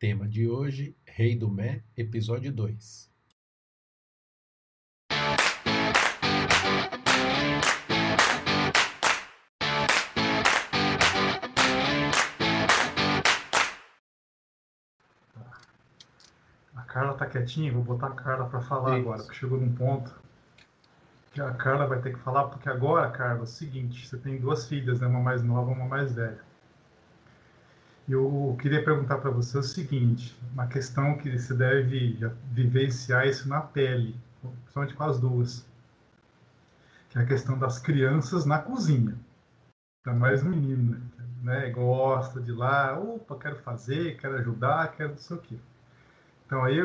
Tema de hoje: Rei do Mé, episódio 2. A Carla tá quietinha, vou botar a Carla para falar Isso. agora, porque chegou num ponto que a Carla vai ter que falar, porque agora, Carla, é o seguinte, você tem duas filhas, né? Uma mais nova, uma mais velha. Eu queria perguntar para você o seguinte, uma questão que você deve vivenciar isso na pele, principalmente com as duas, que é a questão das crianças na cozinha. Ainda mais menina, né? Gosta de lá, opa, quero fazer, quero ajudar, quero não sei o quê. Então aí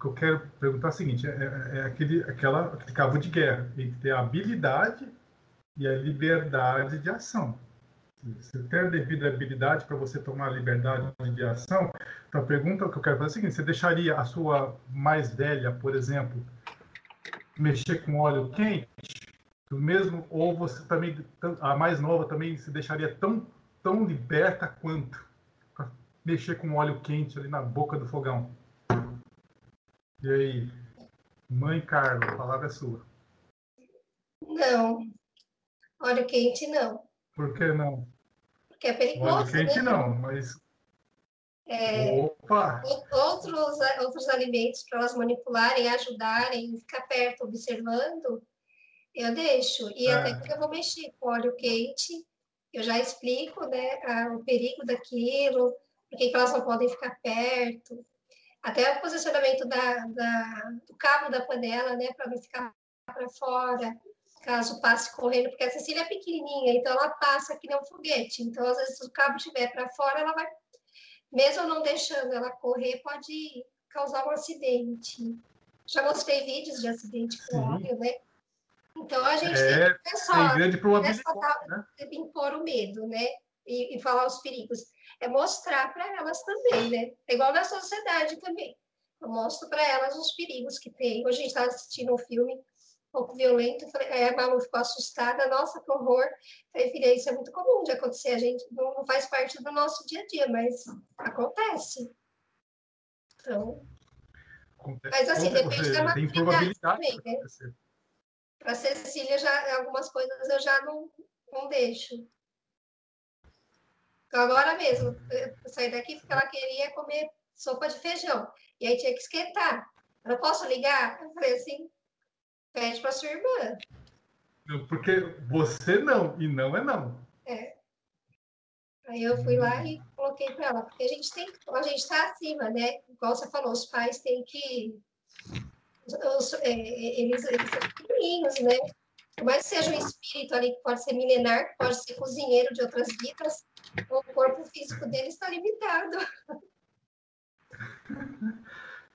que eu quero perguntar é o seguinte, é, é- é aquele, aquela, aquele cabo de guerra entre a habilidade e a liberdade de ação. Você tem a devida habilidade para você tomar liberdade de ação? Então a pergunta que eu quero fazer é a seguinte, você deixaria a sua mais velha, por exemplo, mexer com óleo quente? Mesmo, ou você também, a mais nova também se deixaria tão, tão liberta quanto para mexer com óleo quente ali na boca do fogão? E aí, mãe Carla, a palavra é sua. Não. Óleo quente, não. Por que não? Porque é Óleo perigoso, quente né? não, mas. É, Opa! outros, outros alimentos para elas manipularem, ajudarem, ficar perto, observando, eu deixo. E É. até que eu vou mexer com óleo quente, eu já explico né, a- o perigo daquilo, por que elas não podem ficar perto. Até o posicionamento da, da- do cabo da panela, né, para não ficar para fora, caso passe correndo, porque a Cecília é pequenininha, então ela passa que nem um foguete. Então, às vezes, se o cabo estiver para fora, ela vai, mesmo não deixando ela correr, pode causar um acidente. Já mostrei vídeos de acidente com óleo, né? Então, a gente É, tem que só tem grande probabilidade, né? impor o medo, né? E, e falar os perigos. É mostrar para elas também, né? É igual na sociedade também. Eu mostro para elas os perigos que tem. Hoje a gente estava assistindo um filme pouco violento, eu falei, aí a Malu ficou assustada, nossa, que horror. Falei, filha, isso é muito comum de acontecer, a gente não, não faz parte do nosso dia a dia, mas acontece. Então, Acontece. Mas, assim, depende da maturidade também, né? para Cecília, já, algumas coisas eu já não, não deixo. Então, agora mesmo, eu saí daqui porque ela queria comer sopa de feijão. E aí tinha que esquentar. Eu posso ligar? Eu falei assim, pede para sua irmã. Porque você não, e não é não. Aí eu fui lá e coloquei para ela, porque a gente tem, a gente está acima, né? Igual você falou, os pais têm que. os- é, eles, eles são pequenininhos, né? Por mais que seja um espírito ali que pode ser milenar, que pode ser cozinheiro de outras vidas, o corpo físico dele está limitado.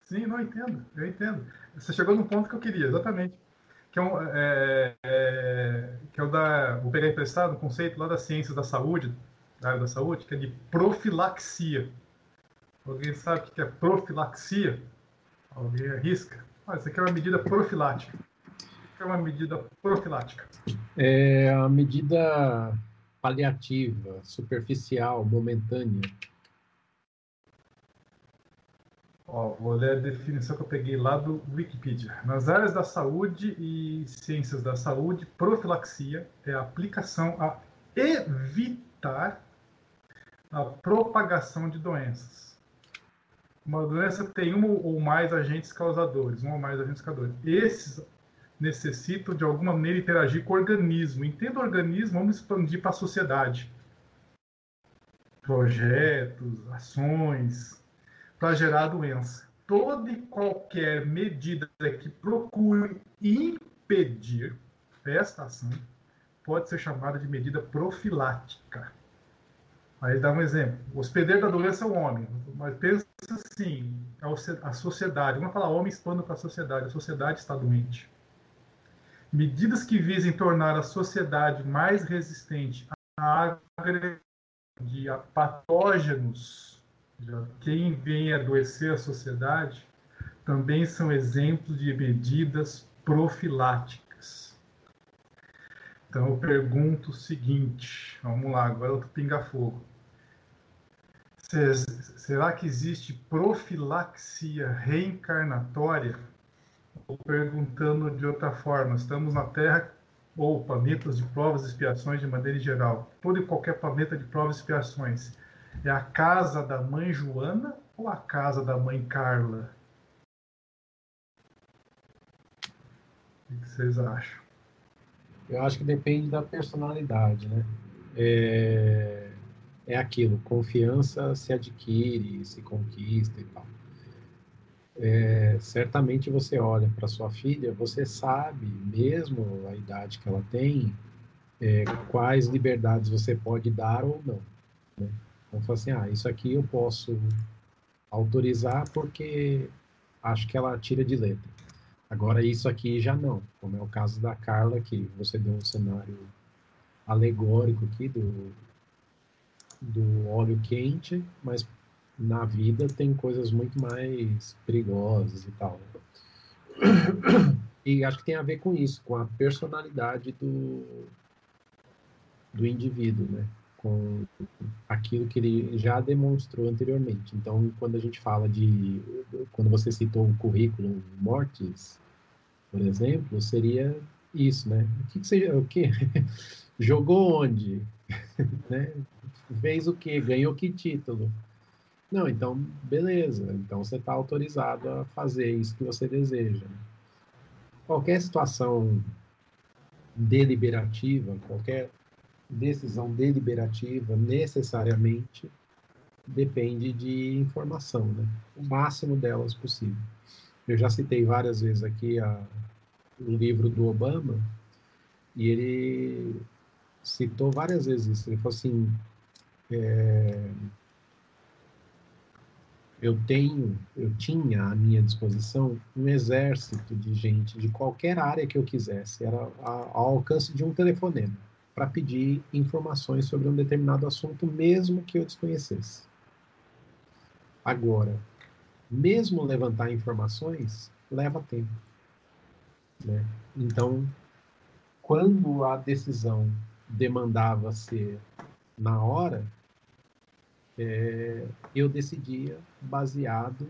Sim, não entendo, eu entendo. Você chegou num ponto que eu queria, exatamente. Que é, um, é, é, que é o da. Vou pegar emprestado um conceito lá das ciências da saúde, da área da saúde, que é de profilaxia. Alguém sabe o que é profilaxia? Alguém arrisca? Ah, isso aqui é uma medida profilática. O que é uma medida profilática? É a medida paliativa, superficial, momentânea. Ó, vou ler a definição que eu peguei lá do Wikipedia. Nas áreas da saúde e ciências da saúde, profilaxia é a aplicação a evitar a propagação de doenças. Uma doença tem um ou mais agentes causadores, um ou mais agentes causadores. Esses necessitam de alguma maneira interagir com o organismo. Entenda o organismo, vamos expandir para a sociedade. Projetos, ações, para gerar doença. Toda e qualquer medida que procure impedir esta ação pode ser chamada de medida profilática. Aí dá um exemplo. O hospedeiro da doença é o homem, mas pensa assim, a sociedade. Vamos falar homem expando para a sociedade. A sociedade está doente. Medidas que visem tornar a sociedade mais resistente a de a patógenos quem vem adoecer a sociedade também são exemplos de medidas profiláticas. Então eu pergunto o seguinte, vamos lá, agora outro pinga-fogo. será que existe profilaxia reencarnatória? Ou perguntando de outra forma, estamos na Terra ou planetas de provas e expiações de maneira geral, todo e qualquer planeta de provas e expiações, é a casa da mãe Joana ou a casa da mãe Carla? O que vocês acham? Eu acho que depende da personalidade, né? É, é aquilo, confiança se adquire, se conquista e tal. É, certamente você olha para sua filha, você sabe, mesmo a idade que ela tem, é, quais liberdades você pode dar ou não. Né? Então, fala assim, ah, isso aqui eu posso autorizar porque acho que ela tira de letra. Agora, isso aqui já não, como é o caso da Carla, que você deu um cenário alegórico aqui do, do óleo quente, mas na vida tem coisas muito mais perigosas e tal. E acho que tem a ver com isso, com a personalidade do, do indivíduo, né? Com aquilo que ele já demonstrou anteriormente. Então, quando a gente fala de. Quando você citou o currículo Mortis, por exemplo, seria isso, né? O que, que você. O que? Jogou onde? né? Fez o quê? Ganhou que título? Não, então, beleza. Então você está autorizado a fazer isso que você deseja. Qualquer situação deliberativa, qualquer decisão deliberativa, necessariamente depende de informação, né? O máximo delas possível. Eu já citei várias vezes aqui a, livro do Obama e ele citou várias vezes isso. Ele falou assim: é, eu tenho, eu tinha à minha disposição um exército de gente de qualquer área que eu quisesse, era ao alcance de um telefonema, para pedir informações sobre um determinado assunto, mesmo que eu desconhecesse. Agora, mesmo levantar informações leva tempo. Né? Então, quando a decisão demandava ser na hora, é, eu decidia baseado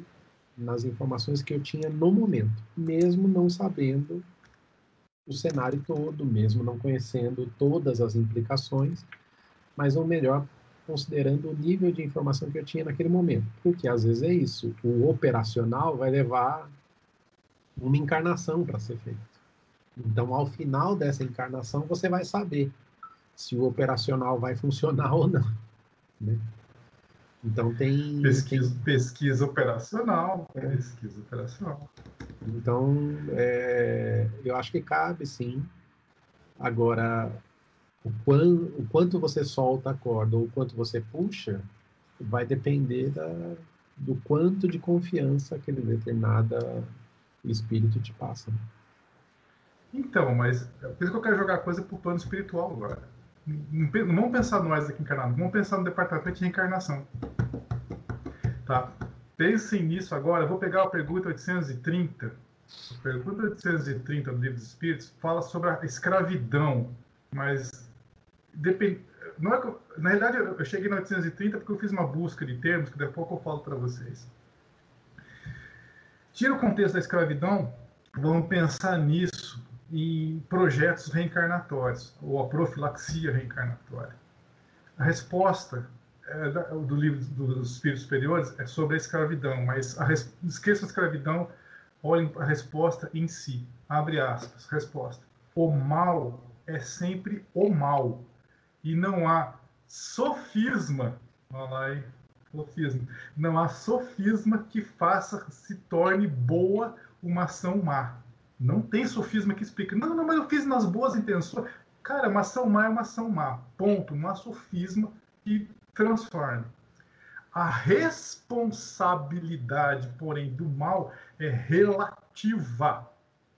nas informações que eu tinha no momento, mesmo não sabendo o cenário todo, mesmo não conhecendo todas as implicações, mas ou melhor, considerando o nível de informação que eu tinha naquele momento. Porque às vezes é isso, o operacional vai levar uma encarnação para ser feito. Então, ao final dessa encarnação, você vai saber se o operacional vai funcionar ou não. Né? Então tem pesquisa, tem... pesquisa operacional, é. pesquisa operacional. Então é, eu acho que cabe sim. Agora o, o quanto você solta a corda ou o quanto você puxa vai depender da, do quanto de confiança aquele determinado espírito te passa. Então, mas é por isso que eu quero jogar a coisa para o plano espiritual agora não vamos pensar nós aqui encarnados, vamos pensar no departamento de reencarnação. Tá? Pensem nisso agora. Eu vou pegar a pergunta 830. A pergunta 830 do Livro dos Espíritos fala sobre a escravidão, mas depend... não é na realidade eu cheguei na 830 porque eu fiz uma busca de termos que daqui a pouco eu falo para vocês. Tira o contexto da escravidão, vamos pensar nisso em projetos reencarnatórios, ou a profilaxia reencarnatória. A resposta é, do livro dos Espíritos Superiores é sobre a escravidão, mas a res, esqueça a escravidão, olhem a resposta em si. Abre aspas, resposta. O mal é sempre o mal. E não há sofisma, olha lá aí, sofisma, não há sofisma que faça se torne boa uma ação má. Não tem sofisma que explica. Não, não, mas eu fiz nas boas intenções. Cara, uma ação má é uma ação má. Ponto. Uma sofisma que transforma. A responsabilidade, porém, do mal é relativa.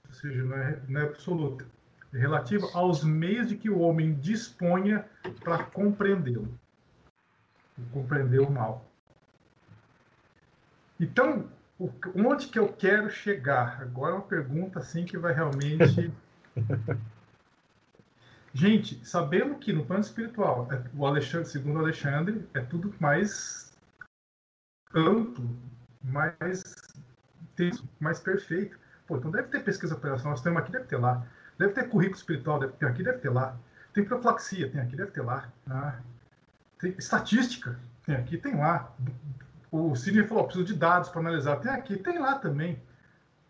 Ou seja, não é, não é absoluta. É relativa aos meios de que o homem disponha para compreendê-lo. Compreender o mal. Então, onde que eu quero chegar? Agora é uma pergunta assim que vai realmente. Gente, sabendo que no plano espiritual, é, o Alexandre, segundo o Alexandre, é tudo mais amplo, mais texto, mais perfeito. Pô, então deve ter pesquisa operacional, nós temos aqui, deve ter lá. Deve ter currículo espiritual, deve ter aqui, deve ter lá. Tem profilaxia, tem aqui, deve ter lá. Ah, tem estatística, tem aqui, tem lá. O Sidney falou, preciso de dados para analisar. Tem aqui, tem lá também.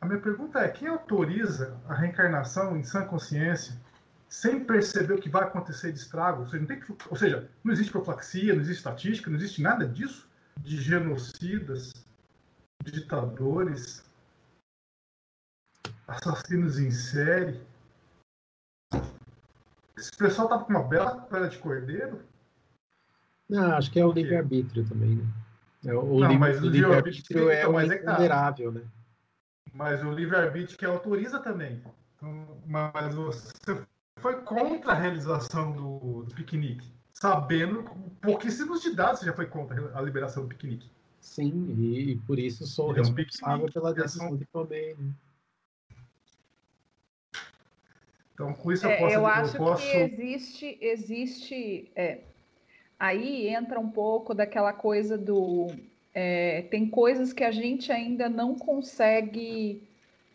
A minha pergunta é, quem autoriza a reencarnação em sã consciência sem perceber o que vai acontecer de estrago? Ou seja, não, tem que, ou seja, não existe profilaxia, não existe estatística, não existe nada disso de genocidas, ditadores, assassinos em série. Esse pessoal tá com uma bela pele de cordeiro. Não, acho que é o livre-arbítrio também, né? É, o não, mas o livre-arbítrio é o imponderável, né? Mas o livre-arbítrio que autoriza também. Então, mas você foi contra a realização do, do piquenique, sabendo pouquíssimos de dados já foi contra a liberação do piquenique. Sim, e, por isso sou é responsável um pela decisão de comer. Né? Então, com isso eu posso. É, eu acho eu posso... que existe, existe. É, aí entra um pouco daquela coisa do. É, tem coisas que a gente ainda não consegue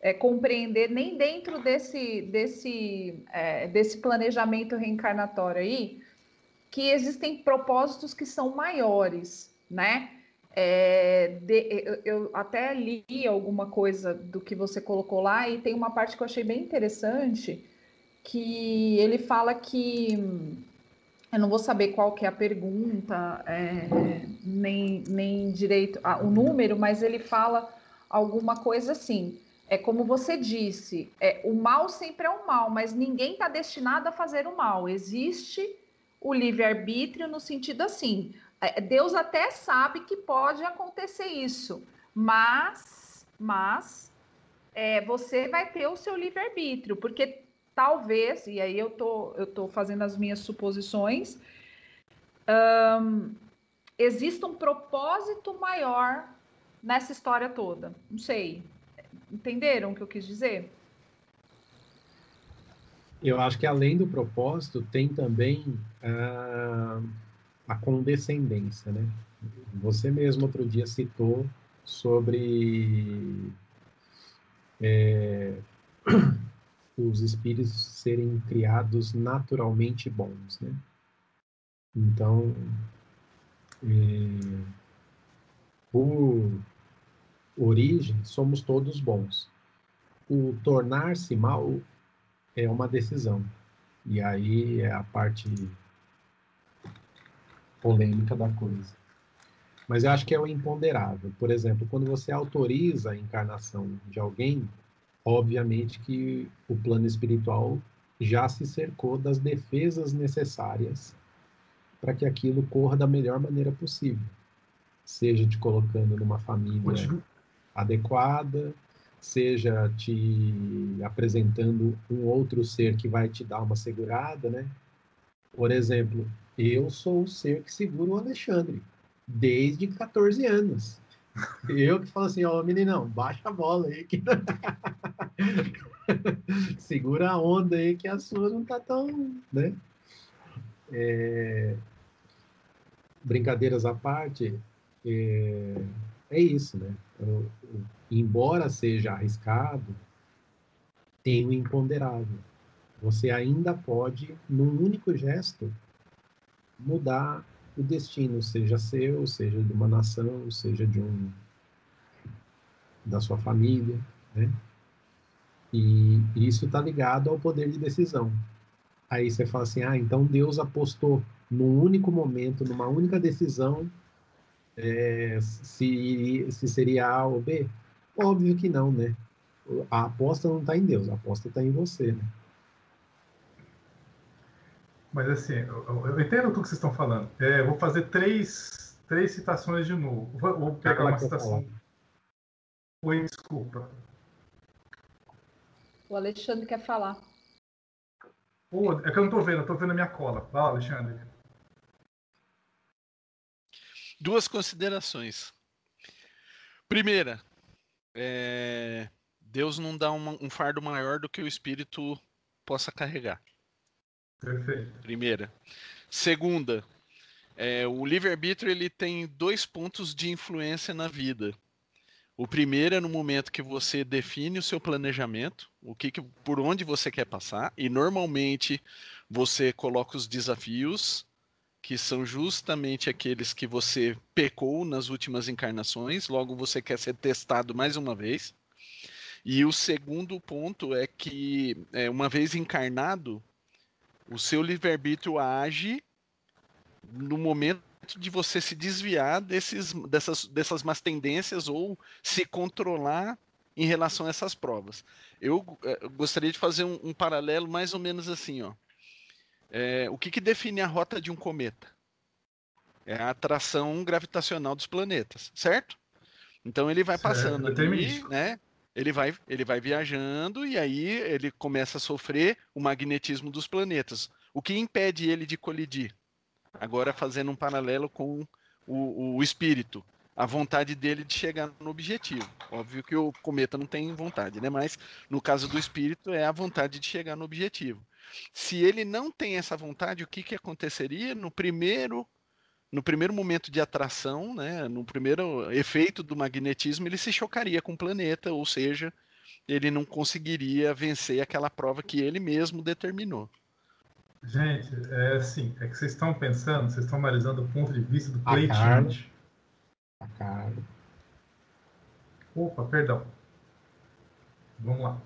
é, compreender nem dentro desse, desse, é, desse planejamento reencarnatório aí, que existem propósitos que são maiores, né? É, de, eu, até li alguma coisa do que você colocou lá e tem uma parte que eu achei bem interessante que ele fala que eu não vou saber qual que é a pergunta é, nem, nem direito ah, o número, mas ele fala alguma coisa assim é como você disse, é, o mal sempre é o mal, mas ninguém está destinado a fazer o mal. Existe o livre-arbítrio no sentido assim. É, Deus até sabe que pode acontecer isso, mas, mas é, você vai ter o seu livre-arbítrio, porque talvez, e aí eu tô, eu tô fazendo as minhas suposições, um, exista um propósito maior nessa história toda. Não sei, Entenderam o que eu quis dizer? Eu acho que além do propósito, tem também a, a condescendência, né? Você mesmo outro dia citou sobre é, os espíritos serem criados naturalmente bons, né? Então, é, por origem, somos todos bons. O tornar-se mal é uma decisão. E aí é a parte polêmica da coisa. Mas eu acho que é o imponderável. Por exemplo, quando você autoriza a encarnação de alguém, obviamente que o plano espiritual já se cercou das defesas necessárias para que aquilo corra da melhor maneira possível. Seja te colocando numa família adequada, seja te apresentando um outro ser que vai te dar uma segurada, né? Por exemplo, eu sou o ser que segura o Alexandre desde 14 anos. Eu que falo assim, ó, oh, meninão, baixa a bola aí que segura a onda aí que a sua não tá tão, né? É... Brincadeiras à parte, é é isso, né? Eu, embora seja arriscado, tem o imponderável. Você ainda pode, num único gesto, mudar o destino, seja seu, seja de uma nação, seja de um da sua família, né? E isso está ligado ao poder de decisão. Aí você fala assim, ah, então Deus apostou num único momento, numa única decisão, é, se, se seria A ou B? Óbvio que não, né? A aposta não está em Deus, a aposta está em você, né? Mas assim, eu, eu entendo tudo que vocês estão falando. É, vou fazer três, três citações de novo. Vou, vou pegar uma citação. Oi, desculpa. O Alexandre quer falar. Pô, é que eu não estou vendo, eu estou vendo a minha cola. Fala, Alexandre duas considerações. Primeira, é, Deus não dá uma, um fardo maior do que o espírito possa carregar. Perfeito. Primeira. Segunda, É, o livre-arbítrio ele tem dois pontos de influência na vida. O primeiro é no momento que você define o seu planejamento, o que, que por onde você quer passar, e normalmente você coloca os desafios, que são justamente aqueles que você pecou nas últimas encarnações, logo você quer ser testado mais uma vez. E o segundo ponto é que, é, uma vez encarnado, o seu livre-arbítrio age no momento de você se desviar desses, dessas, dessas más tendências ou se controlar em relação a essas provas. Eu, eh, eu gostaria de fazer um, um, paralelo mais ou menos assim, ó. É, o que, que define a rota de um cometa? É a atração gravitacional dos planetas, certo? Então ele vai passando certo, ali, né? Ele vai, ele vai viajando e aí ele começa a sofrer o magnetismo dos planetas. O que impede ele de colidir? Agora fazendo um paralelo com o, o espírito, a vontade dele de chegar no objetivo. Óbvio que o cometa não tem vontade, né? Mas no caso do espírito é a vontade de chegar no objetivo. Se ele não tem essa vontade, o que, que aconteceria no primeiro no primeiro momento de atração, né, no primeiro efeito do magnetismo, ele se chocaria com o planeta, ou seja, ele não conseguiria vencer aquela prova que ele mesmo determinou. Gente, é assim, é que vocês estão pensando, vocês estão analisando o ponto de vista do. A cara. Opa, perdão. Vamos lá.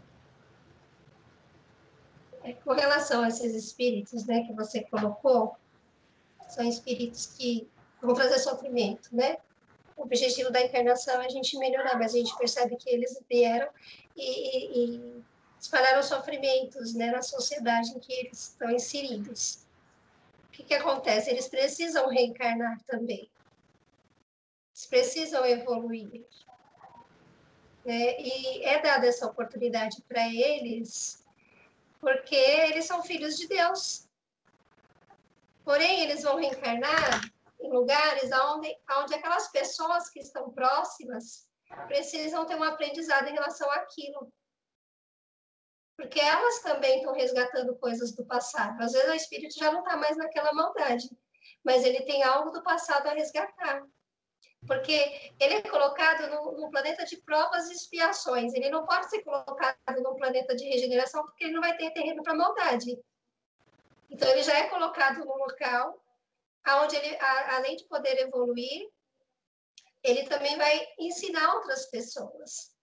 Com relação a esses espíritos, né, que você colocou, são espíritos que vão trazer sofrimento, né? O objetivo da encarnação é a gente melhorar, mas a gente percebe que eles vieram e, e, e espalharam sofrimentos né, na sociedade em que eles estão inseridos. O que, que acontece? Eles precisam reencarnar também. Eles precisam evoluir. Né? E é dada essa oportunidade para eles, porque eles são filhos de Deus. Porém, eles vão reencarnar em lugares onde, onde aquelas pessoas que estão próximas precisam ter um aprendizado em relação àquilo porque elas também estão resgatando coisas do passado. Às vezes o espírito já não está mais naquela maldade, mas ele tem algo do passado a resgatar. Porque ele é colocado num, planeta de provas e expiações. Ele não pode ser colocado num planeta de regeneração, porque ele não vai ter terreno para maldade. Então, ele já é colocado num local onde ele, a, além de poder evoluir, ele também vai ensinar outras pessoas.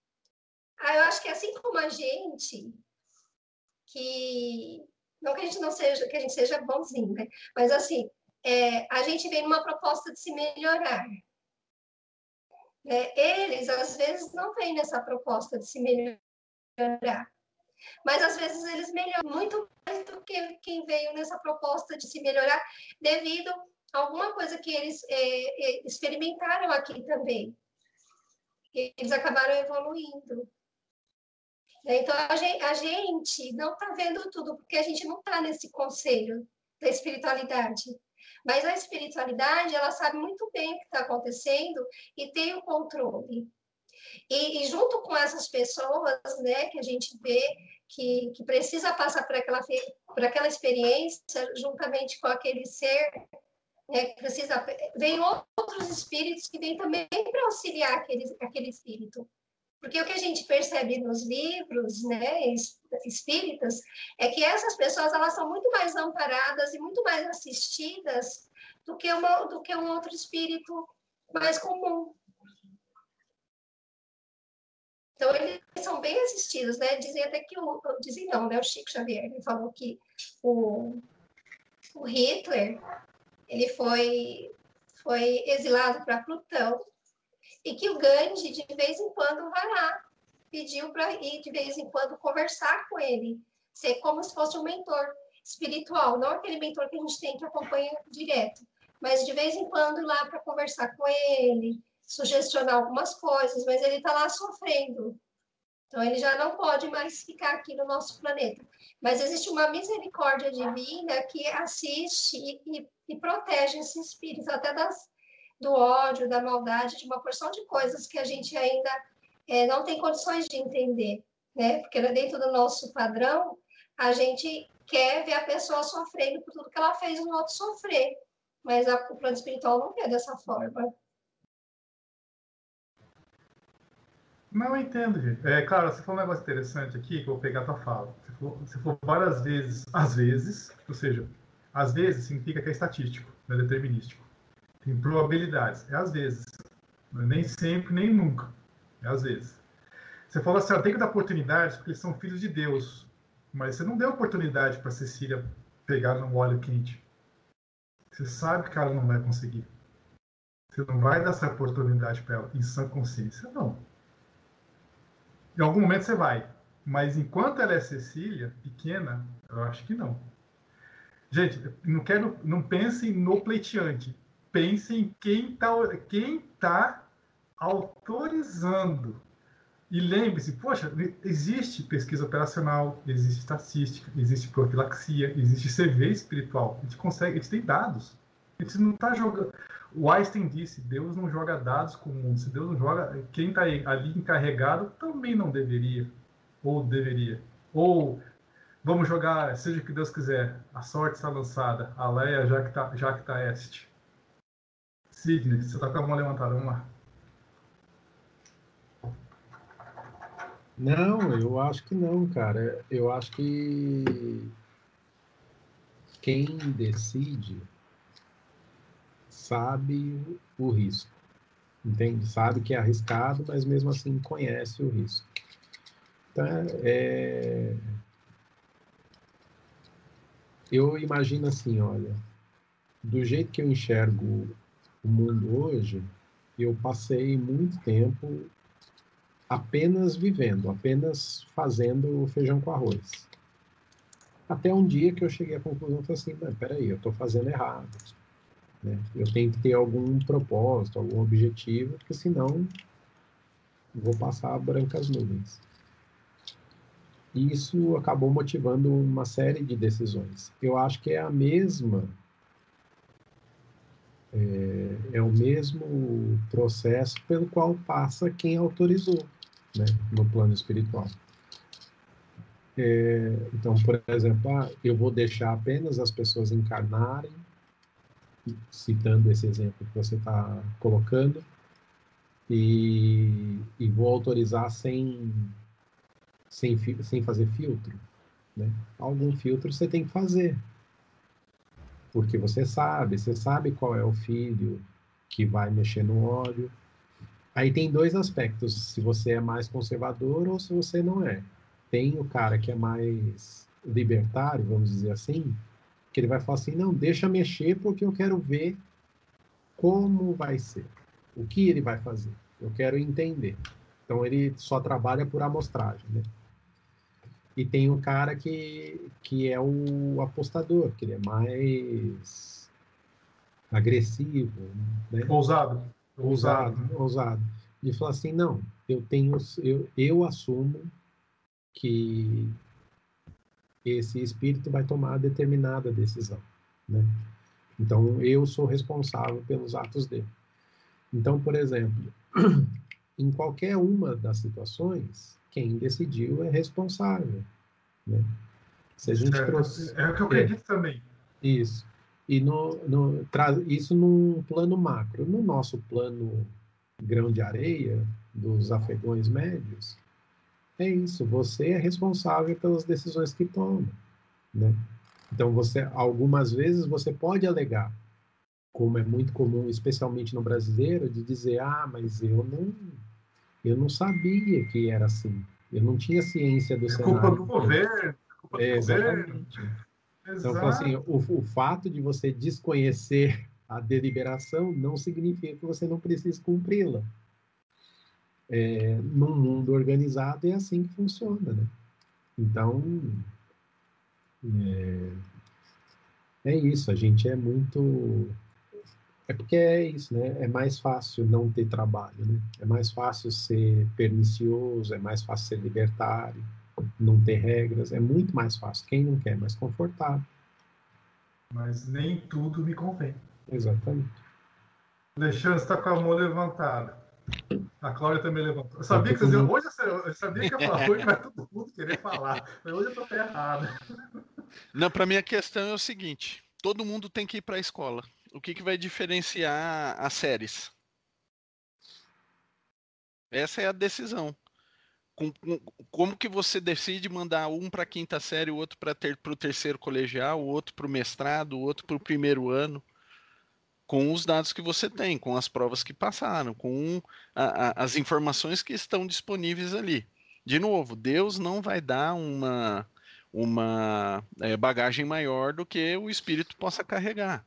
Ah, eu acho que assim como a gente, que não que a gente não seja que a gente seja bonzinho, né? Mas assim, é, a gente vem numa proposta de se melhorar. É, eles às vezes não vêm nessa proposta de se melhorar, mas às vezes eles melhoram muito mais do que quem veio nessa proposta de se melhorar devido a alguma coisa que eles é, é experimentaram aqui também. Eles acabaram evoluindo. Então, a gente, a gente não está vendo tudo, porque a gente não está nesse conselho da espiritualidade. Mas a espiritualidade, ela sabe muito bem o que está acontecendo e tem o controle. E, e, junto com essas pessoas, né, que a gente vê que, que precisa passar por aquela, por aquela experiência, juntamente com aquele ser, né, que precisa, vem outros espíritos que vêm também para auxiliar aquele, aquele espírito. Porque o que a gente percebe nos livros né, espíritas é que essas pessoas elas são muito mais amparadas e muito mais assistidas do que, uma, do que um outro espírito mais comum. Então, eles são bem assistidos, né? Dizem até que o. Dizem não, né? O Chico Xavier ele falou que o, o Hitler ele foi, foi exilado para Plutão e que o Gandhi, de vez em quando, vai lá, pediu para ir de vez em quando conversar com ele, ser como se fosse um mentor espiritual, não aquele mentor que a gente tem que acompanha direto, mas de vez em quando ir lá para conversar com ele, sugestionar algumas coisas, mas ele está lá sofrendo. Então, ele já não pode mais ficar aqui no nosso planeta. Mas existe uma misericórdia divina que assiste e, e, e protege esse espírito, até das, do ódio, da maldade, de uma porção de coisas que a gente ainda é, não tem condições de entender, né? Porque dentro do nosso padrão, a gente quer ver a pessoa sofrendo por tudo que ela fez o outro sofrer. Mas a, o plano espiritual não é dessa forma. Não, entendo, gente. É, claro, você falou um negócio interessante aqui, que eu vou pegar tua fala. Você falou, você falou várias vezes, às vezes, ou seja, às vezes significa que é estatístico, não é determinístico. Tem probabilidades. É às vezes. Nem sempre, nem nunca. É às vezes. Você falou assim, ó, tem que dar oportunidades porque eles são filhos de Deus. Mas você não deu oportunidade para Cecília pegar no óleo quente. Você sabe que ela não vai conseguir. Você não vai dar essa oportunidade para ela em sã consciência, não. Em algum momento você vai. Mas enquanto ela é Cecília, pequena, eu acho que não. Gente, não quero, não pensem no pleiteante. Pensem em quem está quem tá autorizando. E lembre-se, poxa, existe pesquisa operacional, existe estatística, existe profilaxia, existe CV espiritual. A gente consegue, a gente tem dados. A gente não está jogando. O Einstein disse: Deus não joga dados com o mundo. Se Deus não joga, quem está ali encarregado também não deveria. Ou deveria. Ou vamos jogar, seja o que Deus quiser, a sorte está lançada, a Leia já está já que tá este. Sidney, você está com a mão levantada, vamos lá. Não, eu acho que não, cara. Eu acho que quem decide sabe o risco. Entende? Sabe que é arriscado, mas mesmo assim conhece o risco. Então, é... eu imagino assim, olha, do jeito que eu enxergo o mundo hoje, eu passei muito tempo apenas vivendo, apenas fazendo feijão com arroz. Até um dia que eu cheguei à conclusão, falei assim, peraí, eu estou fazendo errado. Né? Eu tenho que ter algum propósito, algum objetivo, porque senão vou passar brancas nuvens. E isso acabou motivando uma série de decisões. Eu acho que é a mesma é, é, o mesmo processo pelo qual passa quem autorizou né, no plano espiritual. É, então, por exemplo, ah, eu vou deixar apenas as pessoas encarnarem citando esse exemplo que você está colocando, e, e, vou autorizar sem, sem, sem fazer filtro. Né? Algum filtro você tem que fazer, porque você sabe, você sabe qual é o filho que vai mexer no óleo. Aí tem dois aspectos, se você é mais conservador ou se você não é. Tem o cara que é mais libertário, vamos dizer assim, que ele vai falar assim, não, deixa mexer porque eu quero ver como vai ser, o que ele vai fazer, eu quero entender. Então ele só trabalha por amostragem, né? E tem o cara que, que é o apostador, que ele é mais agressivo, né? Ousado. Ousado, ousado. E fala assim, não, eu tenho, eu, eu assumo que esse espírito vai tomar determinada decisão, né? Então, eu sou responsável pelos atos dele. Então, por exemplo, em qualquer uma das situações, quem decidiu é responsável, né? Se a gente é, trouxe... É o que eu acredito é, também. Isso. E no, no, traz isso num plano macro. No nosso plano grão de areia, dos afegões médios, é isso, você é responsável pelas decisões que toma, né? Então você algumas vezes você pode alegar, como é muito comum, especialmente no brasileiro, de dizer: "Ah, mas eu não eu não sabia que era assim. Eu não tinha ciência do é cenário". Culpa do governo, culpa é, exatamente. Então, assim, o, o fato de você desconhecer a deliberação não significa que você não precisa cumpri-la é, num mundo organizado é assim que funciona, né? Então, é, é isso, a gente é muito... É porque é isso, né? É mais fácil não ter trabalho, né? É mais fácil ser pernicioso, é mais fácil ser libertário, não ter regras, é muito mais fácil. Quem não quer, é mais confortável. Mas nem tudo me convém. Exatamente. Alexandre está com a mão levantada. A Cláudia também levantou. Eu sabia que vocês iam... Hoje eu sabia que ia falar hoje, mas todo mundo querer falar. Mas hoje eu tô ferrado. Não, para mim a questão é o seguinte: todo mundo tem que ir para a escola. O que, que vai diferenciar as séries? Essa é a decisão. Com, com, como que você decide mandar um para a quinta série, o outro para ter, o terceiro colegial, o outro para o mestrado, o outro para o primeiro ano? Com os dados que você tem, com as provas que passaram, com a, a, as informações que estão disponíveis ali. De novo, Deus não vai dar uma, uma é, bagagem maior do que o espírito possa carregar.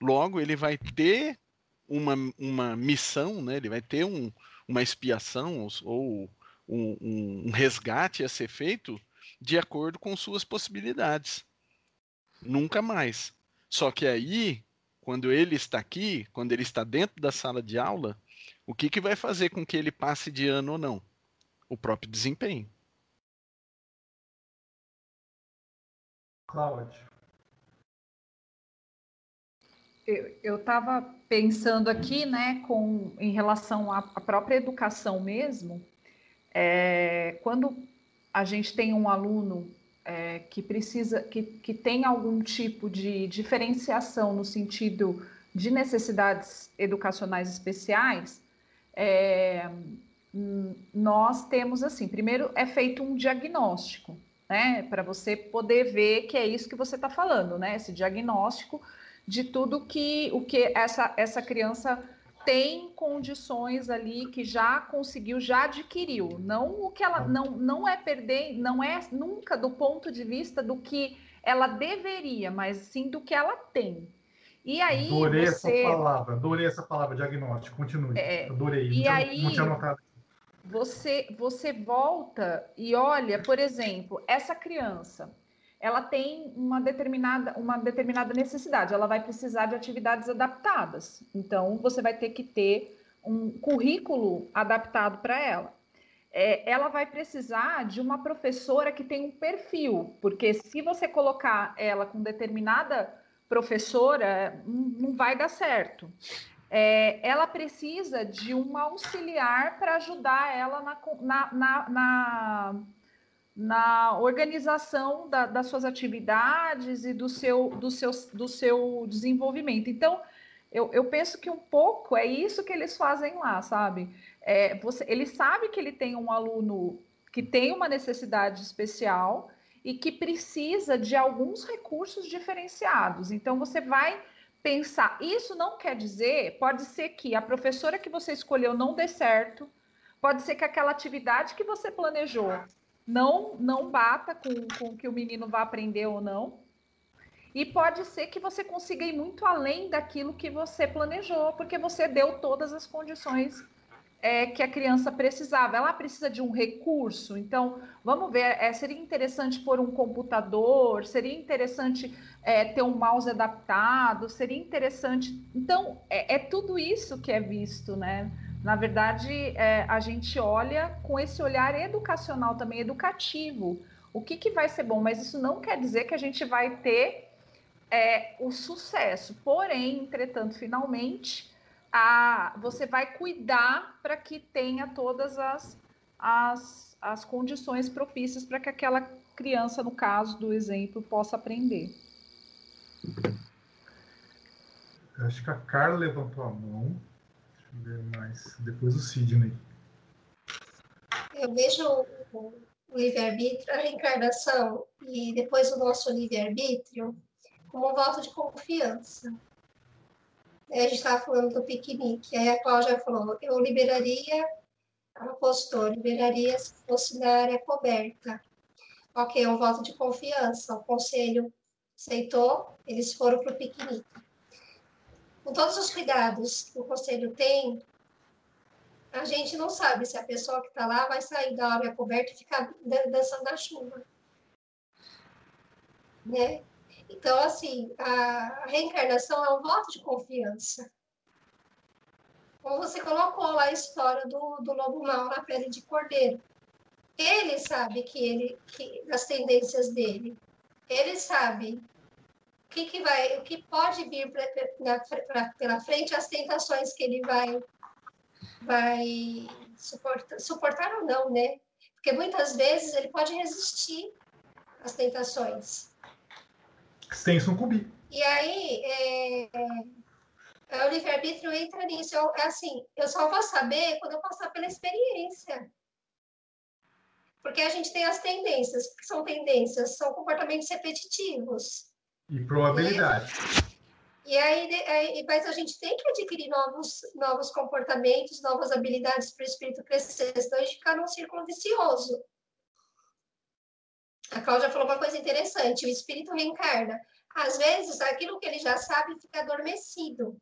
Logo, ele vai ter uma, uma missão, né? ele vai ter um, uma expiação ou um, um, resgate a ser feito de acordo com suas possibilidades. Nunca mais. Só que aí, quando ele está aqui, quando ele está dentro da sala de aula, o que, que vai fazer com que ele passe de ano ou não? O próprio desempenho. Cláudio. Eu estava pensando aqui, né, com, em relação à, à própria educação mesmo, é, quando a gente tem um aluno é, que precisa, que, que tem algum tipo de diferenciação no sentido de necessidades educacionais especiais, é, nós temos assim, primeiro é feito um diagnóstico, né, para você poder ver que é isso que você está falando, né, esse diagnóstico de tudo que o que essa, essa criança tem condições ali que já conseguiu, já adquiriu. Não o que ela não, não é perder, não é nunca do ponto de vista do que ela deveria, mas sim do que ela tem. E aí adorei você... essa palavra, adorei essa palavra diagnóstico. Continue. É, adorei. E não aí não tinha notado. Você você volta e olha, por exemplo, essa criança ela tem uma determinada, uma determinada necessidade, ela vai precisar de atividades adaptadas. Então, você vai ter que ter um currículo adaptado para ela. É, ela vai precisar de uma professora que tem um perfil, porque se você colocar ela com determinada professora, não vai dar certo. É, ela precisa de um auxiliar para ajudar ela na, na, na, na na organização da, das suas atividades e do seu, do seu, do seu desenvolvimento. Então, eu, eu penso que um pouco é isso que eles fazem lá, sabe? É, você, ele sabe que ele tem um aluno que tem uma necessidade especial e que precisa de alguns recursos diferenciados. Então, você vai pensar. Isso não quer dizer, pode ser que a professora que você escolheu não dê certo, pode ser que aquela atividade que você planejou não não bata com, com o que o menino vai aprender ou não. E pode ser que você consiga ir muito além daquilo que você planejou, porque você deu todas as condições é, que a criança precisava. Ela precisa de um recurso, então vamos ver. É, seria interessante pôr um computador, seria interessante é, ter um mouse adaptado, seria interessante. Então, é, é tudo isso que é visto, né? Na verdade, é, a gente olha com esse olhar educacional também, educativo. O que, que vai ser bom, mas isso não quer dizer que a gente vai ter é, o sucesso. Porém, entretanto, finalmente, a, você vai cuidar para que tenha todas as, as, as condições propícias para que aquela criança, no caso do exemplo, possa aprender. Acho que a Carla levantou a mão ver mais. Depois o Sidney. Eu vejo o, livre-arbítrio, a reencarnação e depois o nosso livre-arbítrio como um voto de confiança. a gente estava falando do piquenique, aí a Cláudia falou, eu liberaria, ela postou, liberaria se fosse na área coberta. Ok, é um voto de confiança, o conselho aceitou, eles foram para o piquenique com todos os cuidados que o conselho tem, a gente não sabe se a pessoa que está lá vai sair da área coberta e ficar dançando na chuva. Né? Então, assim, a reencarnação é um voto de confiança. Como você colocou lá a história do, do lobo mau na pele de cordeiro. Ele sabe que ele, que, das tendências dele. Ele sabe que, que vai, o que pode vir pra, pra, pra, pela frente, as tentações que ele vai, vai suportar, suportar ou não, né? Porque muitas vezes ele pode resistir às tentações. Sem sucumbir. E aí, é, É, o livre-arbítrio entra nisso. Eu, é assim, eu só vou saber quando eu passar pela experiência. Porque a gente tem as tendências. que são tendências? São comportamentos repetitivos. E probabilidade. E, e aí, aí, mas a gente tem que adquirir novos, novos comportamentos, novas habilidades para o espírito crescer, senão a gente fica num círculo vicioso. A Cláudia falou uma coisa interessante: o espírito reencarna. Às vezes, aquilo que ele já sabe fica adormecido.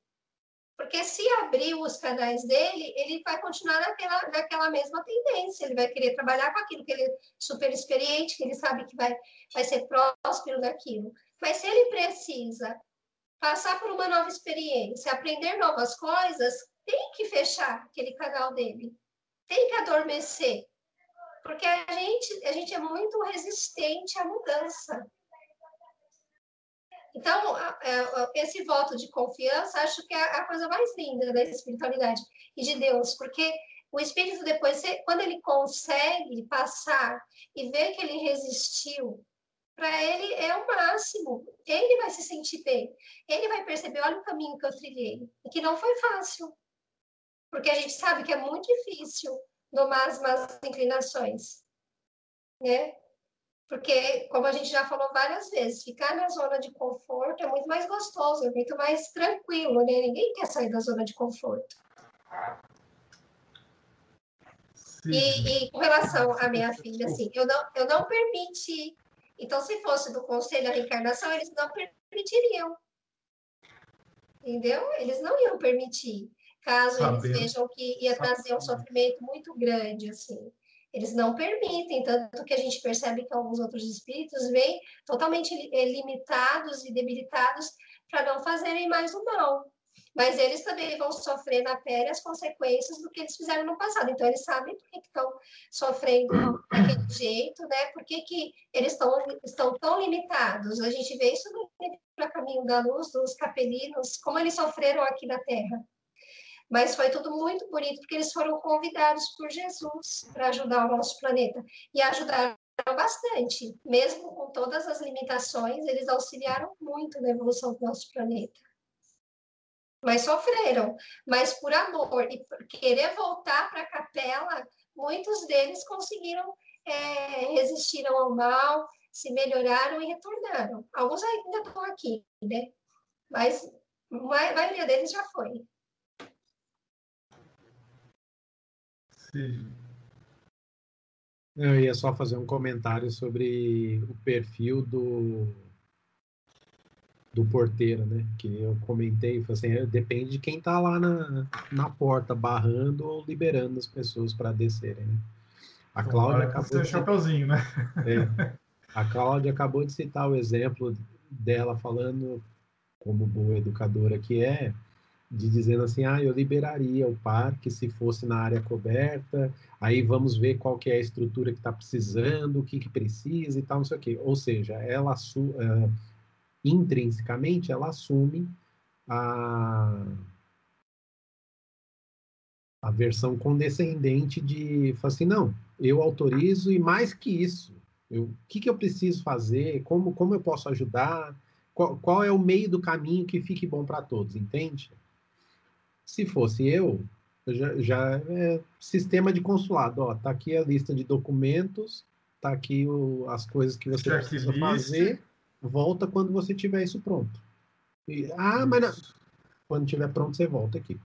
Porque se abrir os canais dele, ele vai continuar naquela, naquela mesma tendência. Ele vai querer trabalhar com aquilo que ele é super experiente, que ele sabe que vai, vai ser próspero naquilo. Mas se ele precisa passar por uma nova experiência, aprender novas coisas, tem que fechar aquele canal dele. Tem que adormecer. Porque a gente, a gente é muito resistente à mudança. Então, é, esse voto de confiança, acho que é a coisa mais linda da espiritualidade e de Deus, porque o espírito depois, quando ele consegue passar e ver que ele resistiu, para ele é o máximo. Ele vai se sentir bem. Ele vai perceber, olha o caminho que eu trilhei, e que não foi fácil. Porque a gente sabe que é muito difícil domar as más inclinações, né? Porque, como a gente já falou várias vezes, ficar na zona de conforto é muito mais gostoso, é muito mais tranquilo, né? Ninguém quer sair da zona de conforto. E, e, com relação à minha filha, assim, eu não, eu não permiti. Então, se fosse do Conselho da Reencarnação, eles não permitiriam. Entendeu? Eles não iam permitir, caso eles vejam que ia trazer um sofrimento muito grande, assim. Eles não permitem, tanto que a gente percebe que alguns outros espíritos vêm totalmente eh, limitados e debilitados para não fazerem mais o mal. Mas eles também vão sofrer na pele as consequências do que eles fizeram no passado. Então, eles sabem por que estão sofrendo daquele jeito, né? Por que, que eles tão, estão tão limitados. A gente vê isso no Caminho da Luz, dos capelinos, como eles sofreram aqui na Terra. Mas foi tudo muito bonito, porque eles foram convidados por Jesus para ajudar o nosso planeta. E ajudaram bastante. Mesmo com todas as limitações, eles auxiliaram muito na evolução do nosso planeta. Mas sofreram. Mas por amor e por querer voltar para a capela, muitos deles conseguiram, é, resistiram ao mal, se melhoraram e retornaram. Alguns ainda estão aqui, né? Mas a maioria deles já foi. Eu ia só fazer um comentário sobre o perfil do do porteiro, né? Que eu comentei, assim, é, depende de quem tá lá na, na porta, barrando ou liberando as pessoas para descerem. Né? A Cláudia acabou de chapeuzinho, né? É, a Cláudia acabou de citar o exemplo dela falando como boa educadora que é, de dizendo assim, ah, eu liberaria o parque se fosse na área coberta, aí vamos ver qual que é a estrutura que está precisando, o que, que precisa e tal, não sei o quê. Ou seja, ela uh, intrinsecamente ela assume a, a versão condescendente de falar assim, não, eu autorizo e mais que isso, o que, que eu preciso fazer, como, como eu posso ajudar, qual, qual é o meio do caminho que fique bom para todos, entende? Se fosse eu, já, já é sistema de consulado. Ó, tá aqui a lista de documentos, tá aqui o, as coisas que você precisa fazer. Volta quando você tiver isso pronto. E, ah, mas não. quando tiver pronto você volta aqui,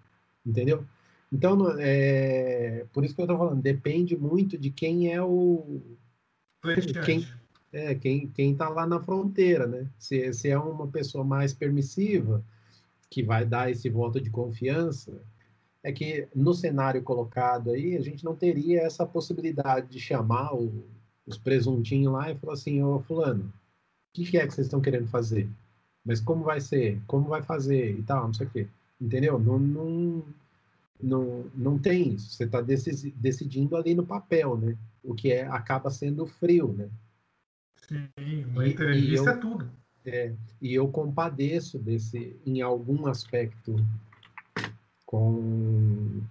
entendeu? Então, é, por isso que eu estou falando, depende muito de quem é o quem é quem quem está lá na fronteira, né? Se, se é uma pessoa mais permissiva, que vai dar esse voto de confiança é que no cenário colocado aí a gente não teria essa possibilidade de chamar o, os presuntinhos lá e falar assim, ô fulano, o que, é que vocês estão querendo fazer? Mas como vai ser? Como vai fazer? E tal, não sei o quê. Entendeu? Não, não, não, não tem isso. Você está decidindo ali no papel, né? O que é, acaba sendo frio, né? Sim, uma entrevista eu, é tudo. É, e eu compadeço desse, em algum aspecto, com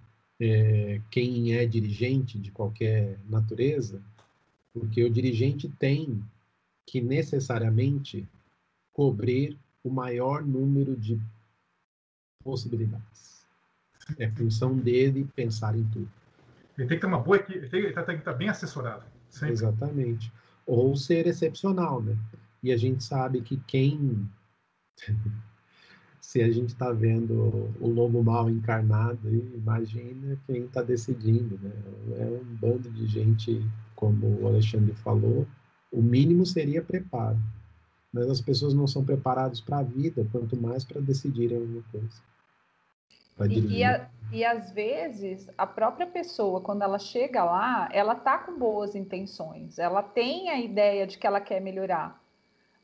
é, quem é dirigente de qualquer natureza, porque o dirigente tem que necessariamente cobrir o maior número de possibilidades. É função dele pensar em tudo. Ele tem que ter uma boa equipe, ele tem, que estar bem assessorado. Sempre. Exatamente. Ou ser excepcional, né? E a gente sabe que quem. Se a gente está vendo o lobo mal encarnado, imagina quem está decidindo, né? É um bando de gente, como o Alexandre falou, o mínimo seria preparo. Mas as pessoas não são preparadas para a vida, quanto mais para decidirem alguma coisa. E, e, a, e, às vezes a própria pessoa, quando ela chega lá, ela tá com boas intenções, ela tem a ideia de que ela quer melhorar.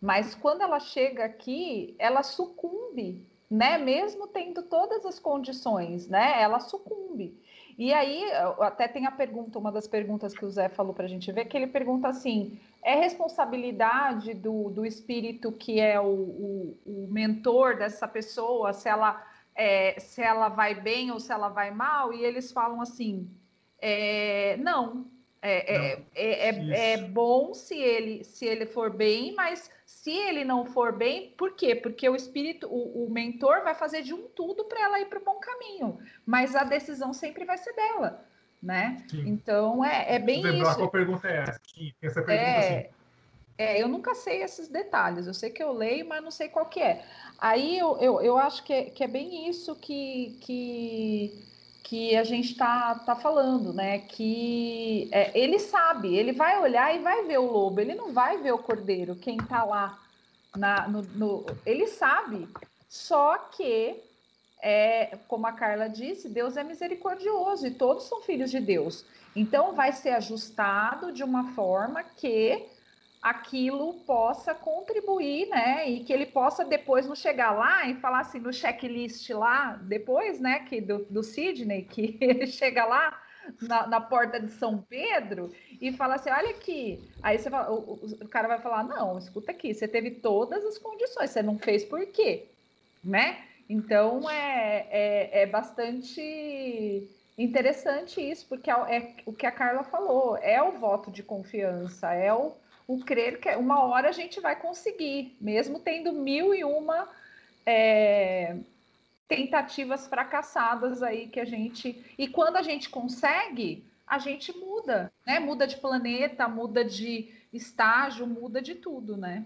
Mas quando ela chega aqui, ela sucumbe, né? Mesmo tendo todas as condições, né? Ela sucumbe. E aí, até tem a pergunta, uma das perguntas que o Zé falou para a gente ver, que ele pergunta assim: é responsabilidade do, do espírito que é o, o, o mentor dessa pessoa, se ela é, se ela vai bem ou se ela vai mal, e eles falam assim: é, não, é, é é, é, é, bom se ele, se ele for bem, mas se ele não for bem, por quê? Porque o espírito, o, o mentor vai fazer de um tudo para ela ir para o bom caminho, mas a decisão sempre vai ser dela. Né? Então é, é bem lembrar isso. Qual pergunta é essa? essa pergunta é, assim. é, eu nunca sei esses detalhes. Eu sei que eu leio, mas não sei qual que é. Aí eu, eu, eu acho que é, que é bem isso que, que, que a gente está tá falando, né? Que é, ele sabe, ele vai olhar e vai ver o lobo, ele não vai ver o cordeiro, quem está lá. Na, no, no, ele sabe, só que, é, como a Carla disse, Deus é misericordioso e todos são filhos de Deus. Então, vai ser ajustado de uma forma que aquilo possa contribuir, né? E que ele possa depois não chegar lá e falar assim no checklist lá, depois, né? Que do, do Sidney, que ele chega lá na, na, porta de São Pedro e fala assim: olha aqui. Aí você fala, o, o, cara vai falar: não, escuta aqui, você teve todas as condições, você não fez por quê? Né? Então é, é, é bastante interessante isso, porque é, é o que a Carla falou, é o voto de confiança, é o o crer que uma hora a gente vai conseguir, mesmo tendo mil e uma é, tentativas fracassadas aí que a gente. E quando a gente consegue, a gente muda, né? Muda de planeta, muda de estágio, muda de tudo, né?